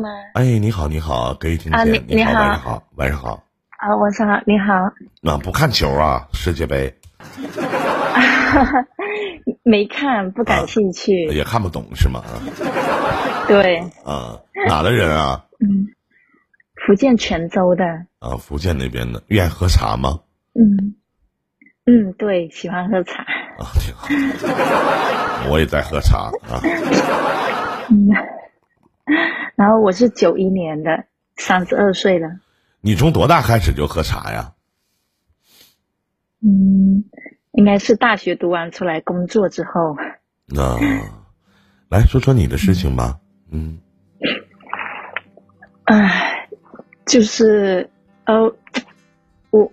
吗？哎，你好，你好，可以听见。啊你你好，你好晚上好，晚上好。啊，晚上好，你好。那、不看球啊？世界杯 没看，不感兴趣。也看不懂是吗？对，啊，哪的人啊？嗯福建泉州的。啊，福建那边的，愿意喝茶吗？嗯嗯，对，喜欢喝茶。啊，挺好。我也在喝茶啊。嗯，然后我是九一年的，三十二岁了。你从多大开始就喝茶呀？嗯，应该是大学读完出来工作之后。那、来说说你的事情吧。嗯唉，就是呃，我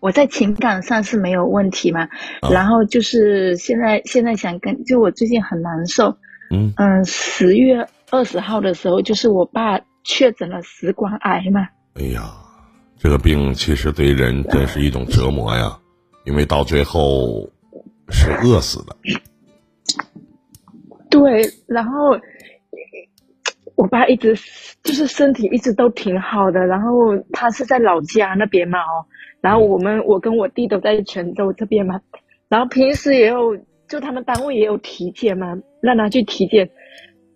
我在情感上是没有问题嘛，啊然后就是现在现在想跟，就我最近很难受，嗯嗯，十月二十号的时候，就是我爸确诊了食管癌嘛，哎呀，这个病其实对人真是一种折磨呀，因为到最后是饿死的。对，然后我爸一直就是身体一直都挺好的，然后他是在老家那边嘛哦，然后我们我跟我弟都在泉州这边嘛，然后平时也有就他们单位也有体检嘛，让他去体检，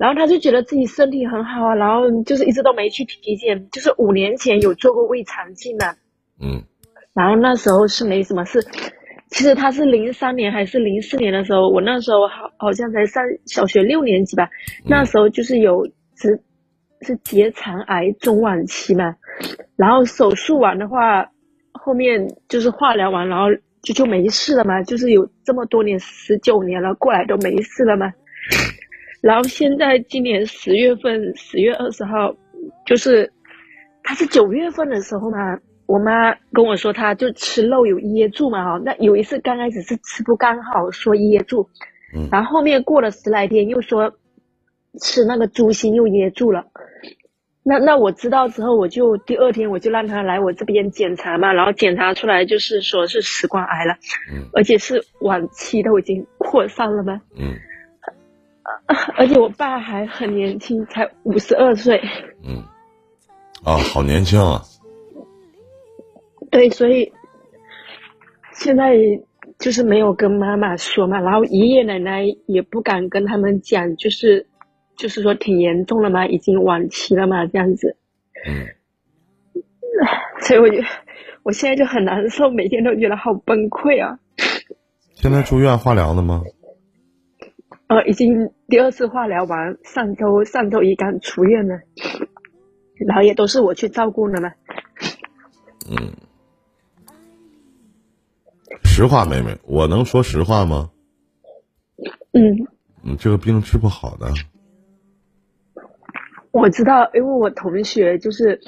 然后他就觉得自己身体很好啊，然后就是一直都没去体检，就是五年前有做过胃肠镜的，嗯然后那时候是没什么事。其实他是零三年还是零四年的时候，我那时候好好像才上小学六年级吧，那时候就是有是是结肠癌中晚期嘛，然后手术完的话，后面就是化疗完，然后就就没事了嘛，就是有这么多年十九年了，过来都没事了嘛。然后现在今年十月份，十月二十号，就是他是九月份的时候嘛，我妈跟我说，她就吃肉有噎住嘛，哈，那有一次刚开始是吃不刚好，说噎住，嗯。然后后面过了十来天又说吃那个猪心又噎住了。那那我知道之后，我就第二天我就让他来我这边检查嘛，然后检查出来就是说是食管癌了，嗯。而且是晚期都已经扩散了嘛，嗯 而且我爸还很年轻，才五十二岁，嗯，啊，好年轻啊！对，所以现在就是没有跟妈妈说嘛，然后爷爷奶奶也不敢跟他们讲，就是就是说挺严重了嘛，已经晚期了嘛，这样子，嗯，所以我就我现在就很难受，每天都觉得好崩溃啊。现在住院化疗呢吗？呃，已经第二次化疗完，上周上周一刚出院了，然后也都是我去照顾的嘛。嗯，实话，妹妹，我能说实话吗？嗯，你，这个病治不好的。我知道，因为我同学就是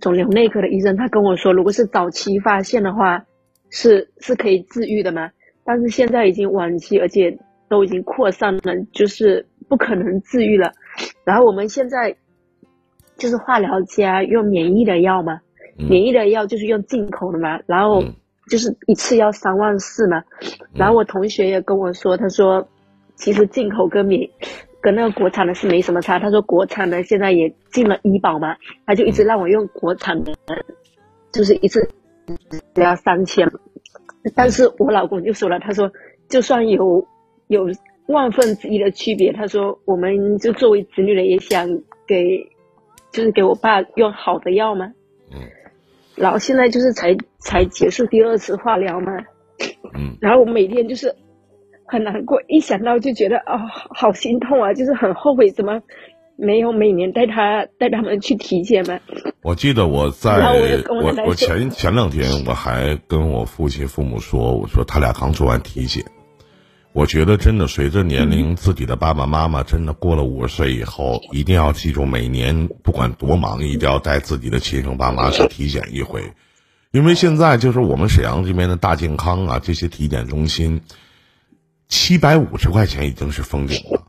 肿瘤内科的医生，他跟我说，如果是早期发现的话，是是可以治愈的嘛。但是现在已经晚期，而且都已经扩散了，就是不可能治愈了。然后我们现在就是化疗加用免疫的药嘛，嗯免疫的药就是用进口的嘛，然后嗯就是一次要三万四嘛。然后我同学也跟我说，他说其实进口跟免跟那个国产的是没什么差。他说国产的现在也进了医保嘛，他就一直让我用国产的，就是一次只要三千。但是我老公就说了，他说就算有有万分之一的区别，他说我们就作为子女的也想给，就是给我爸用好的药嘛。嗯然后现在就是才才结束第二次化疗嘛，嗯 然后我每天就是很难过，一想到就觉得啊、好好心痛啊，就是很后悔怎么没有每年带他带他们去体检嘛。我记得我在我我前前两天我还跟我父亲父母说，我说他俩刚做完体检，我觉得真的随着年龄，自己的爸爸妈妈真的过了五十岁以后，一定要记住每年不管多忙，一定要带自己的亲生爸妈去体检一回，因为现在就是我们沈阳这边的大健康啊，这些体检中心，七百五十块钱已经是封顶了。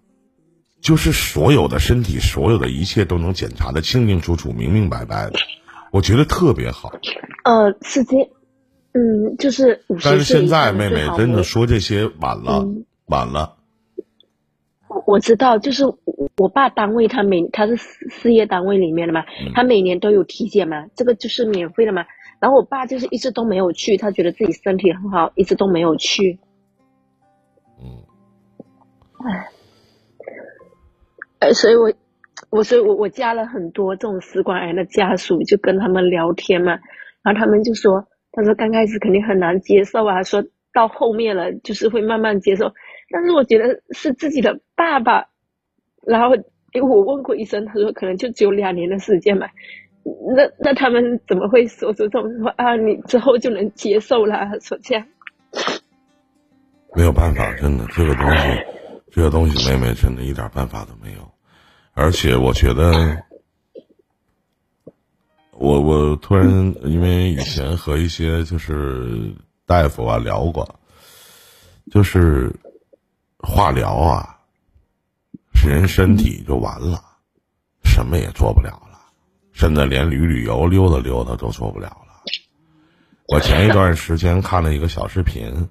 就是所有的身体，所有的一切都能检查的清清楚楚、明明白白的，我觉得特别好。呃，是这，嗯，就是五十但是现在妹妹真的说这些晚了，嗯晚了。我知道，就是我我爸单位他每他是事事业单位里面的嘛，他每年都有体检嘛，这个就是免费的嘛。然后我爸就是一直都没有去，他觉得自己身体很好，一直都没有去。嗯，唉，呃，所以我我所以我我加了很多这种食管癌的家属，就跟他们聊天嘛，然后他们就说，他说刚开始肯定很难接受啊，说到后面了就是会慢慢接受。但是我觉得是自己的爸爸，然后因为我问过医生，他说可能就只有两年的时间嘛。那那他们怎么会说出这种话啊？你之后就能接受了？说这样，没有办法，真的这个东西，这个东西，妹妹真的一点办法都没有。而且我觉得，我我突然因为以前和一些就是大夫啊聊过，就是化疗啊，人身体就完了，什么也做不了。了，甚至连旅旅游溜达溜达都做不了了。我前一段时间看了一个小视频，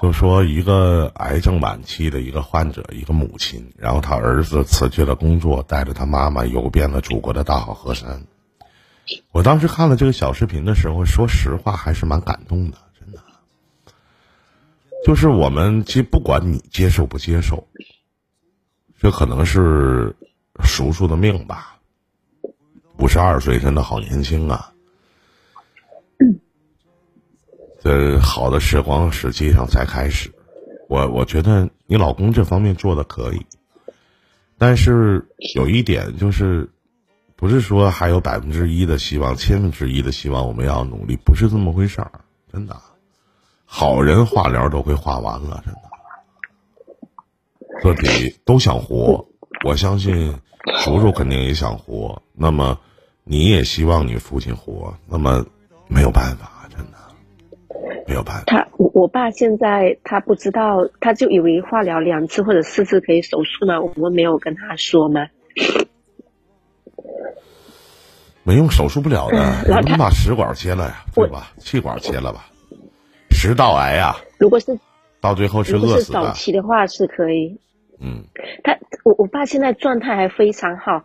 就说一个癌症晚期的一个患者，一个母亲，然后他儿子辞去了工作，带着他妈妈游遍了祖国的大好河山。我当时看了这个小视频的时候，说实话还是蛮感动的，真的。就是我们其实不管你接受不接受，这可能是叔叔的命吧。五十二岁真的好年轻啊！这好的时光实际上才开始。我我觉得你老公这方面做的可以，但是有一点就是，不是说还有百分之一的希望，千分之一的希望我们要努力，不是这么回事儿。真的，好人化疗都会化完了，真的。个体都想活，我相信叔叔肯定也想活。那么。你也希望你父亲活，那么没有办法，真的没有办法。他我我爸现在他不知道，他就以为化疗两次或者四次可以手术吗？我们没有跟他说吗？没用，手术不了的，能把食管切了呀，对吧？气管切了吧？食道癌呀？如果是到最后是饿死的。早期的话是可以。嗯。他我我爸现在状态还非常好。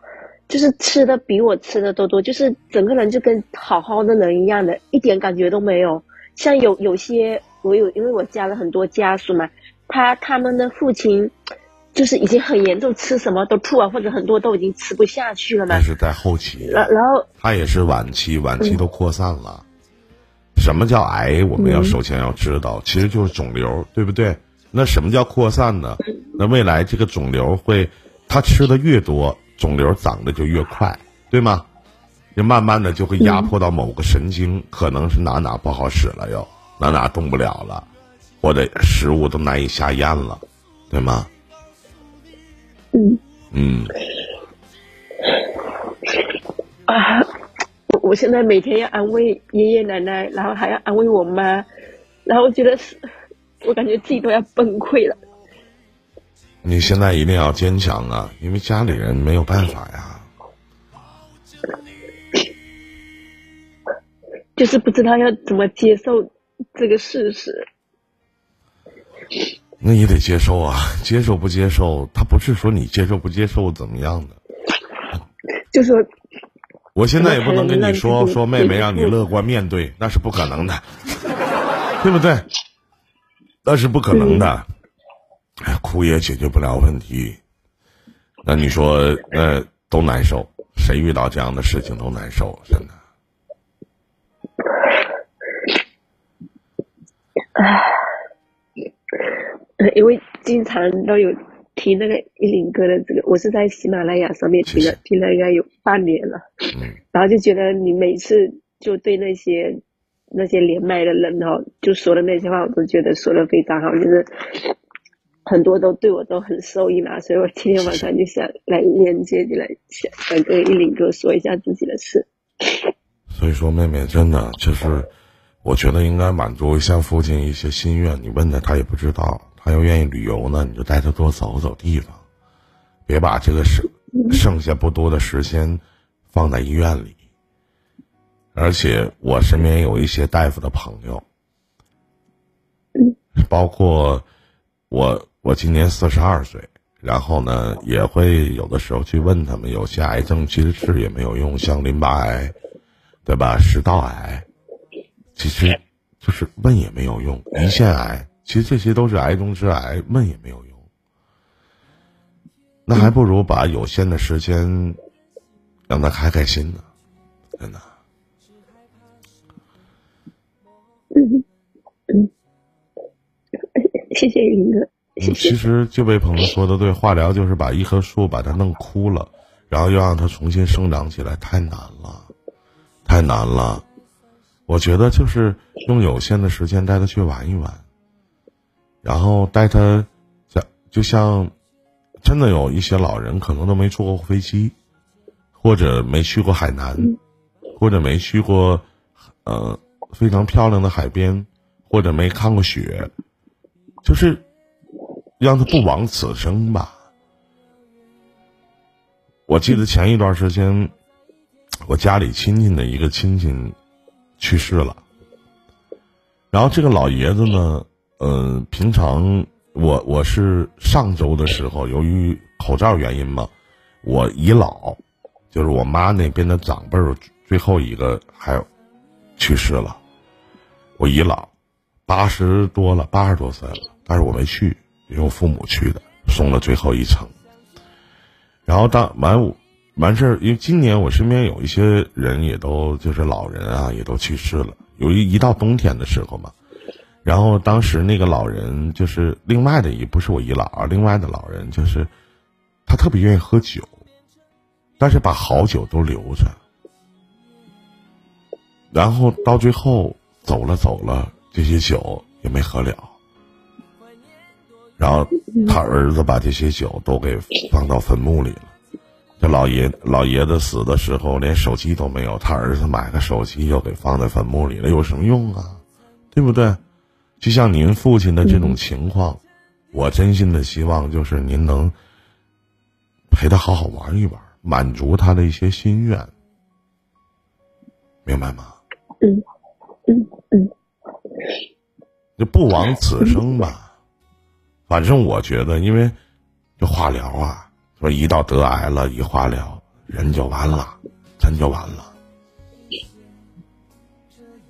就是吃的比我吃的都多，就是整个人就跟好好的人一样的，一点感觉都没有。像有有些我有，因为我加了很多家属嘛，他他们的父亲就是已经很严重，吃什么都吐啊，或者很多都已经吃不下去了嘛。那是在后期，然然后他也是晚期，晚期都扩散了。什么叫癌？我们要首先要知道，其实就是肿瘤，对不对？那什么叫扩散呢？那未来这个肿瘤会，他吃的越多。肿瘤长得就越快，对吗？就慢慢的就会压迫到某个神经，可能是哪哪不好使了，又哪哪动不了了，或者食物都难以下咽了，对吗？嗯嗯。啊，我我现在每天要安慰爷爷奶奶，然后还要安慰我妈，然后我觉得是，我感觉自己都要崩溃了。你现在一定要坚强啊，因为家里人没有办法呀。就是不知道要怎么接受这个事实。那也得接受啊，接受不接受，他不是说你接受不接受怎么样的。就说，我现在也不能跟你说说妹妹让你乐观面对，那是不可能的，对不对？那是不可能的。哎，哭也解决不了问题，那你说，那都难受，谁遇到这样的事情都难受，真的。唉，因为经常都有听那个一林哥的这个，我是在喜马拉雅上面听了，听了应该有半年了。嗯。然后就觉得你每次就对那些那些连麦的人哈，就说的那些话，我都觉得说的非常好，就是。很多都对我都很受益嘛，所以我今天晚上就想来连接你来，想想跟一林哥说一下自己的事。所以说，妹妹真的就是，我觉得应该满足一下父亲一些心愿。你问他，他也不知道，他要愿意旅游呢，你就带他多走走地方，别把这个剩剩下不多的时间放在医院里。而且我身边有一些大夫的朋友，包括我。我今年四十二岁，然后呢，也会有的时候去问他们，有些癌症其实治也没有用，像淋巴癌，对吧？食道癌，其实就是问也没有用。胰腺癌，其实这些都是癌中之癌，问也没有用。那还不如把有限的时间让他开开心呢，真的。嗯 嗯，谢谢林哥。其实这位朋友说的对，化疗就是把一棵树把它弄枯了，然后又让它重新生长起来，太难了，太难了。我觉得就是用有限的时间带他去玩一玩，然后带他像就像真的有一些老人可能都没坐过飞机，或者没去过海南，或者没去过呃非常漂亮的海边，或者没看过雪，就是。让他不枉此生吧。我记得前一段时间，我家里亲戚的一个亲戚去世了。然后这个老爷子呢，呃，平常我我是上周的时候，由于口罩原因嘛，我姨姥，就是我妈那边的长辈儿，最后一个还有去世了。我姨姥八十多了，八十多岁了，但是我没去。因为我父母去的，送了最后一程。然后当完完事儿，因为今年我身边有一些人也都就是老人啊，也都去世了。有一一到冬天的时候嘛，然后当时那个老人就是另外的一不是我姨姥，另外的老人就是他特别愿意喝酒，但是把好酒都留着，然后到最后走了走了，这些酒也没喝了。然后他儿子把这些酒都给放到坟墓里了。这老爷老爷子死的时候连手机都没有，他儿子买个手机又给放在坟墓里了，有什么用啊？对不对？就像您父亲的这种情况，我真心的希望就是您能陪他好好玩一玩，满足他的一些心愿，明白吗？嗯嗯嗯，就不枉此生吧。反正我觉得，因为这化疗啊，说一到得癌了，一化疗人就完了，真就完了，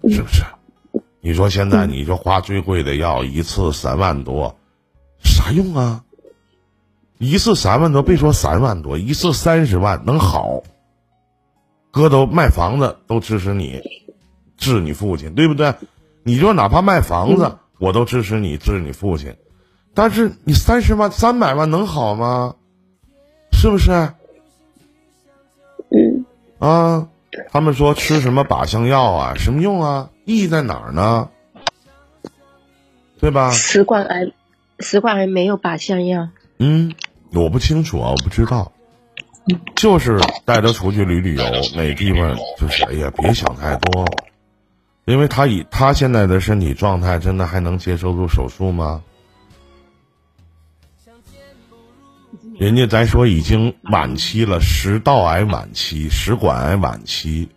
是不是？你说现在你就花最贵的药一次三万多，啥用啊？一次三万多，别说三万多，一次三十万能好？哥都卖房子都支持你治你父亲，对不对？你就哪怕卖房子，我都支持你治你父亲。但是你三十万、三百万能好吗？是不是？嗯。啊，他们说吃什么靶向药啊，什么用啊？意义在哪儿呢？对吧？食管癌，食管癌没有靶向药。嗯，我不清楚啊，我不知道。就是带他出去旅旅游，哪地方就是哎呀，别想太多，因为他以他现在的身体状态，真的还能接受住手术吗？人家咱说已经晚期了，食道癌晚期，食管癌晚期。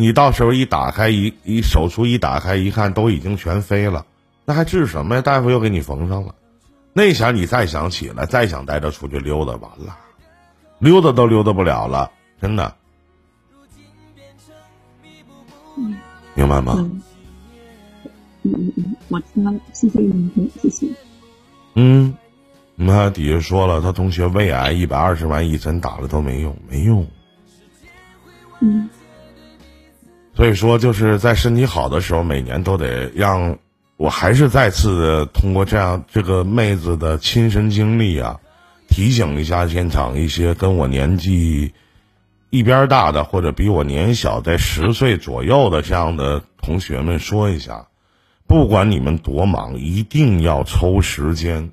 你到时候一打开一一手术一打开一看，都已经全飞了，那还治什么呀？大夫又给你缝上了。那前你再想起来，再想带他出去溜达，完了，溜达都溜达不了了，真的。明白吗？嗯嗯嗯，我知道，谢谢你，谢谢。嗯。你看底下说了，他同学胃癌一百二十万一针打了都没用，没用。嗯。所以说，就是在身体好的时候，每年都得让我还是再次通过这样这个妹子的亲身经历啊，提醒一下现场一些跟我年纪一边大的或者比我年小在十岁左右的这样的同学们说一下，不管你们多忙，一定要抽时间。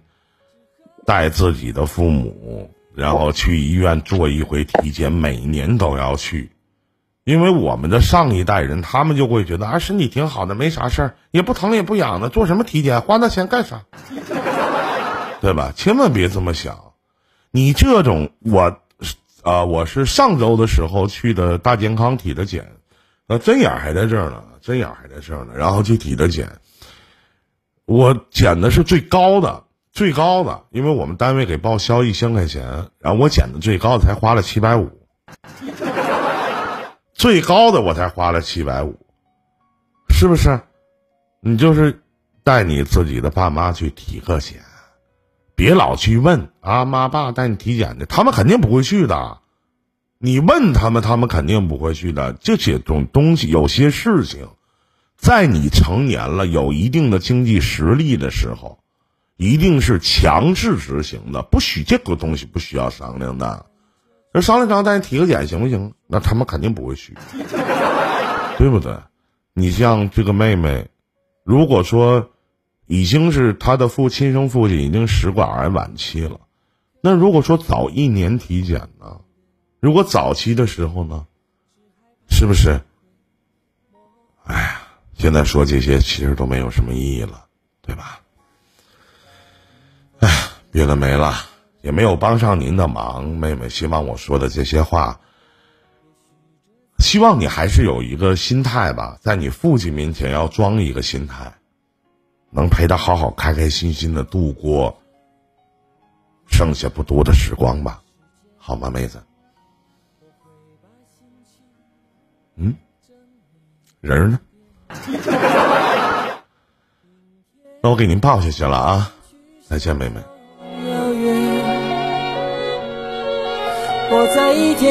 带自己的父母，然后去医院做一回体检，每年都要去，因为我们的上一代人，他们就会觉得啊，身体挺好的，没啥事儿，也不疼也不痒的，做什么体检，花那钱干啥？对吧？千万别这么想，你这种我，啊，我是上周的时候去的大健康体的检，那针眼还在这儿呢，针眼还在这儿呢，然后去体的检，我检的是最高的。最高的，因为我们单位给报销一千块钱，然后我检的最高的才花了七百五，最高的我才花了七百五，是不是？你就是带你自己的爸妈去体个检，别老去问啊，妈爸带你体检的，他们肯定不会去的。你问他们，他们肯定不会去的。这些种东西，有些事情，在你成年了、有一定的经济实力的时候。一定是强制执行的，不许这个东西不需要商量的。那商量商量，带你体个检行不行？那他们肯定不会去，对不对？你像这个妹妹，如果说已经是她的父亲生父亲已经食管癌晚期了，那如果说早一年体检呢？如果早期的时候呢？是不是？哎呀，现在说这些其实都没有什么意义了，对吧？别的没了，也没有帮上您的忙，妹妹。希望我说的这些话，希望你还是有一个心态吧，在你父亲面前要装一个心态，能陪他好好开开心心的度过剩下不多的时光吧，好吗，妹子？嗯，人呢？那我给您抱下去了啊，再见，妹妹。我在一天。